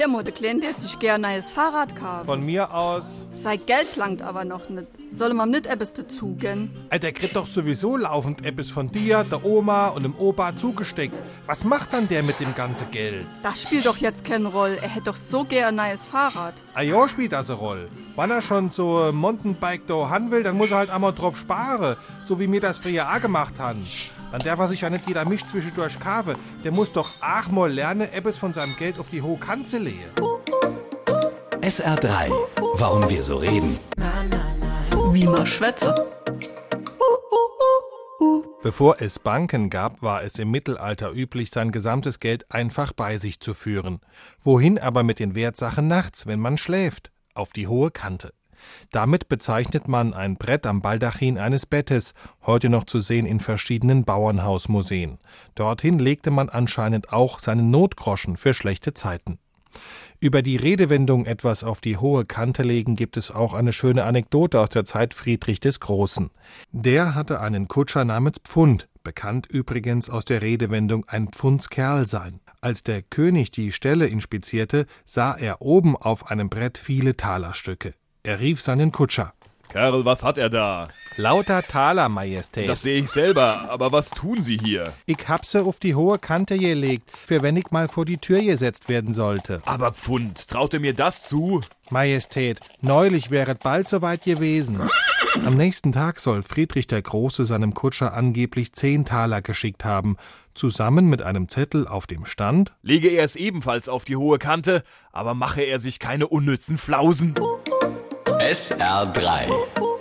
Hier, Mode Klein, der hat sich gern ein neues Fahrrad kaufen. Von mir aus. Sein Geld langt aber noch nicht. Soll man nicht etwas dazu gehen? Ey, der kriegt doch sowieso laufend etwas von dir, der Oma und dem Opa zugesteckt. Was macht dann der mit dem ganzen Geld? Das spielt doch jetzt keine Rolle. Er hätte doch so gern ein neues Fahrrad. Ah ja, spielt das eine Rolle. Wenn er schon so Mountainbike da haben will, dann muss er halt einmal drauf sparen. So wie mir das früher auch gemacht haben. Dann darf er sich ja nicht jeder Misch zwischendurch kaufen. Der muss doch auch mal lernen, etwas von seinem Geld auf die hohe Kanze legen. SR3. Warum wir so reden. Wie man schwätze. Bevor es Banken gab, war es im Mittelalter üblich, sein gesamtes Geld einfach bei sich zu führen. Wohin aber mit den Wertsachen nachts, wenn man schläft? Auf die hohe Kante. Damit bezeichnet man ein Brett am Baldachin eines Bettes, heute noch zu sehen in verschiedenen Bauernhausmuseen. Dorthin legte man anscheinend auch seine Notgroschen für schlechte Zeiten. Über die Redewendung etwas auf die hohe Kante legen gibt es auch eine schöne Anekdote aus der Zeit Friedrich des Großen. Der hatte einen Kutscher namens Pfund, bekannt übrigens aus der Redewendung ein Pfundskerl sein. Als der König die Stelle inspizierte, sah er oben auf einem Brett viele Talerstücke. Er rief seinen Kutscher. Kerl, was hat er da? Lauter Taler, Majestät. Das sehe ich selber, aber was tun Sie hier? ich hab sie auf die hohe Kante gelegt, für wenn ich mal vor die Tür gesetzt werden sollte. Aber Pfund, traut er mir das zu? Majestät, neulich wäret bald soweit gewesen. Am nächsten Tag soll Friedrich der Große seinem Kutscher angeblich zehn Taler geschickt haben, zusammen mit einem Zettel, auf dem stand Lege er es ebenfalls auf die hohe Kante, aber mache er sich keine unnützen Flausen. SR3.